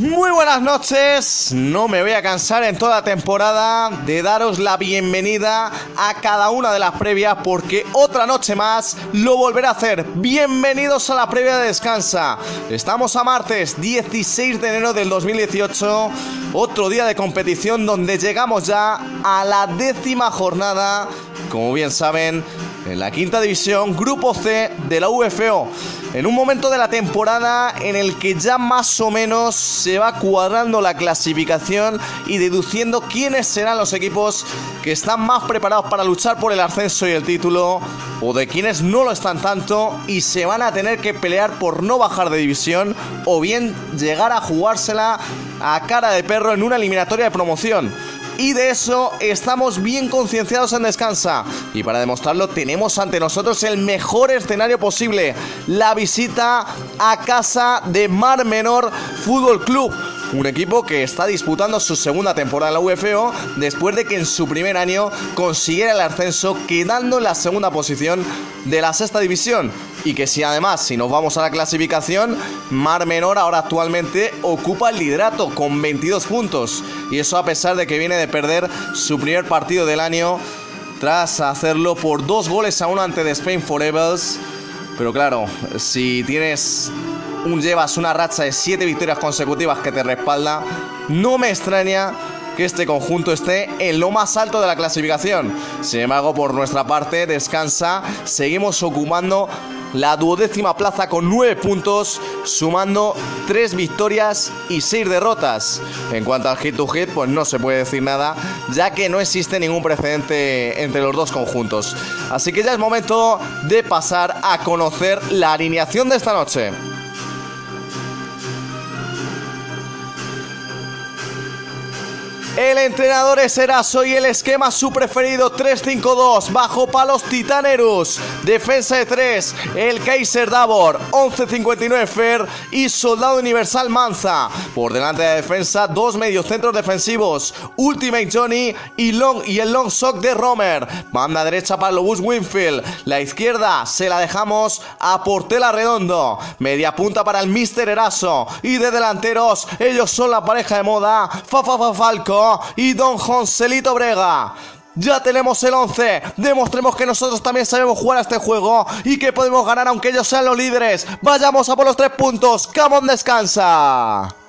Muy buenas noches, no me voy a cansar en toda temporada de daros la bienvenida a cada una de las previas porque otra noche más lo volveré a hacer. Bienvenidos a la previa de Descansa. Estamos a martes 16 de enero del 2018, otro día de competición donde llegamos ya a la décima jornada, como bien saben, en la quinta división, grupo C de la UFO. En un momento de la temporada en el que ya más o menos se va cuadrando la clasificación y deduciendo quiénes serán los equipos que están más preparados para luchar por el ascenso y el título, o de quienes no lo están tanto y se van a tener que pelear por no bajar de división, o bien llegar a jugársela a cara de perro en una eliminatoria de promoción y de eso estamos bien concienciados en Descansa. Y para demostrarlo tenemos ante nosotros el mejor escenario posible, la visita a casa de Mar Menor Fútbol Club. Un equipo que está disputando su segunda temporada en la UFO después de que en su primer año consiguiera el ascenso quedando en la segunda posición de la sexta división. Y que si además, si nos vamos a la clasificación, Mar Menor ahora actualmente ocupa el liderato con 22 puntos. Y eso a pesar de que viene de perder su primer partido del año tras hacerlo por dos goles a uno ante The Spain Forever. Pero claro, si tienes un llevas una racha de 7 victorias consecutivas que te respalda, no me extraña que este conjunto esté en lo más alto de la clasificación. Sin embargo, por nuestra parte, descansa, seguimos ocupando la duodécima plaza con 9 puntos, sumando 3 victorias y 6 derrotas. En cuanto al hit to hit, pues no se puede decir nada, ya que no existe ningún precedente entre los dos conjuntos. Así que ya es momento de pasar a conocer la alineación de esta noche. El entrenador es Eraso y el esquema su preferido 3-5-2 bajo palos Titanerus. Defensa de 3, el Kaiser Davor, 11-59 Fer y Soldado Universal Manza. Por delante de defensa, dos mediocentros defensivos, Ultimate Johnny y, long, y el Long Sock de Romer. Banda derecha para Lobus Winfield. La izquierda se la dejamos a Portela Redondo. Media punta para el Mister Eraso. Y de delanteros, ellos son la pareja de moda, Fafa Fa, Y Don Joncelito Brega. Ya tenemos el 11. Demostremos que nosotros también sabemos jugar a este juego y que podemos ganar aunque ellos sean los líderes. Vayamos a por los tres puntos. Camón descansa.